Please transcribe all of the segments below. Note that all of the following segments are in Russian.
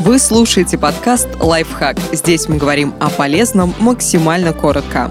Вы слушаете подкаст «Лайфхак». Здесь мы говорим о полезном максимально коротко.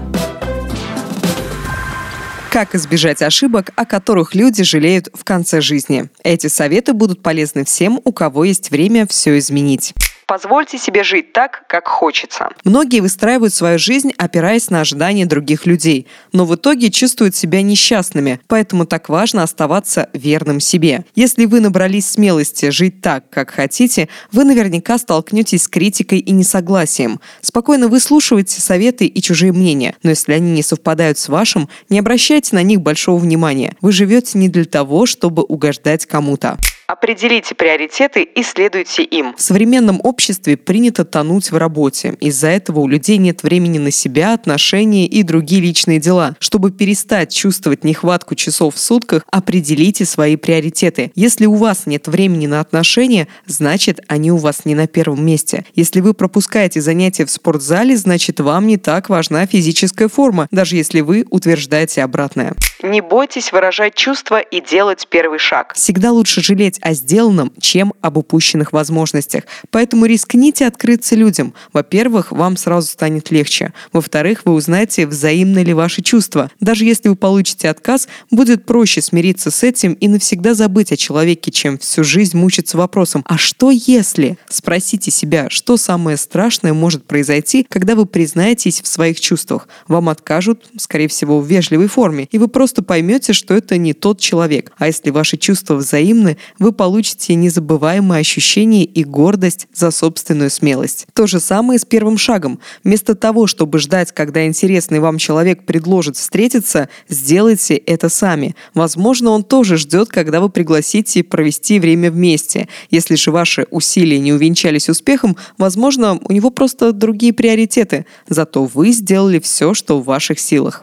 Как избежать ошибок, о которых люди жалеют в конце жизни? Эти советы будут полезны всем, у кого есть время все изменить. Позвольте себе жить так, как хочется. Многие выстраивают свою жизнь, опираясь на ожидания других людей, но в итоге чувствуют себя несчастными, поэтому так важно оставаться верным себе. Если вы набрались смелости жить так, как хотите, вы наверняка столкнетесь с критикой и несогласием. Спокойно выслушивайте советы и чужие мнения, но если они не совпадают с вашим, не обращайте на них большого внимания. Вы живете не для того, чтобы угождать кому-то. Определите приоритеты и следуйте им. В современном обществе принято тонуть в работе. Из-за этого у людей нет времени на себя, отношения и другие личные дела. Чтобы перестать чувствовать нехватку часов в сутках, определите свои приоритеты. Если у вас нет времени на отношения, значит, они у вас не на первом месте. Если вы пропускаете занятия в спортзале, значит, вам не так важна физическая форма, даже если вы утверждаете обратное. Не бойтесь выражать чувства и делать первый шаг. Всегда лучше жалеть о сделанном, чем об упущенных возможностях. Поэтому рискните открыться людям. Во-первых, вам сразу станет легче. Во-вторых, вы узнаете, взаимны ли ваши чувства. Даже если вы получите отказ, будет проще смириться с этим и навсегда забыть о человеке, чем всю жизнь мучиться вопросом «А что если?». Спросите себя, что самое страшное может произойти, когда вы признаетесь в своих чувствах. Вам откажут, скорее всего, в вежливой форме, и вы просто поймете, что это не тот человек. А если ваши чувства взаимны, вы получите незабываемые ощущения и гордость за собственную смелость. То же самое с первым шагом. Вместо того, чтобы ждать, когда интересный вам человек предложит встретиться, сделайте это сами. Возможно, он тоже ждет, когда вы пригласите провести время вместе. Если же ваши усилия не увенчались успехом, возможно, у него просто другие приоритеты. Зато вы сделали все, что в ваших силах.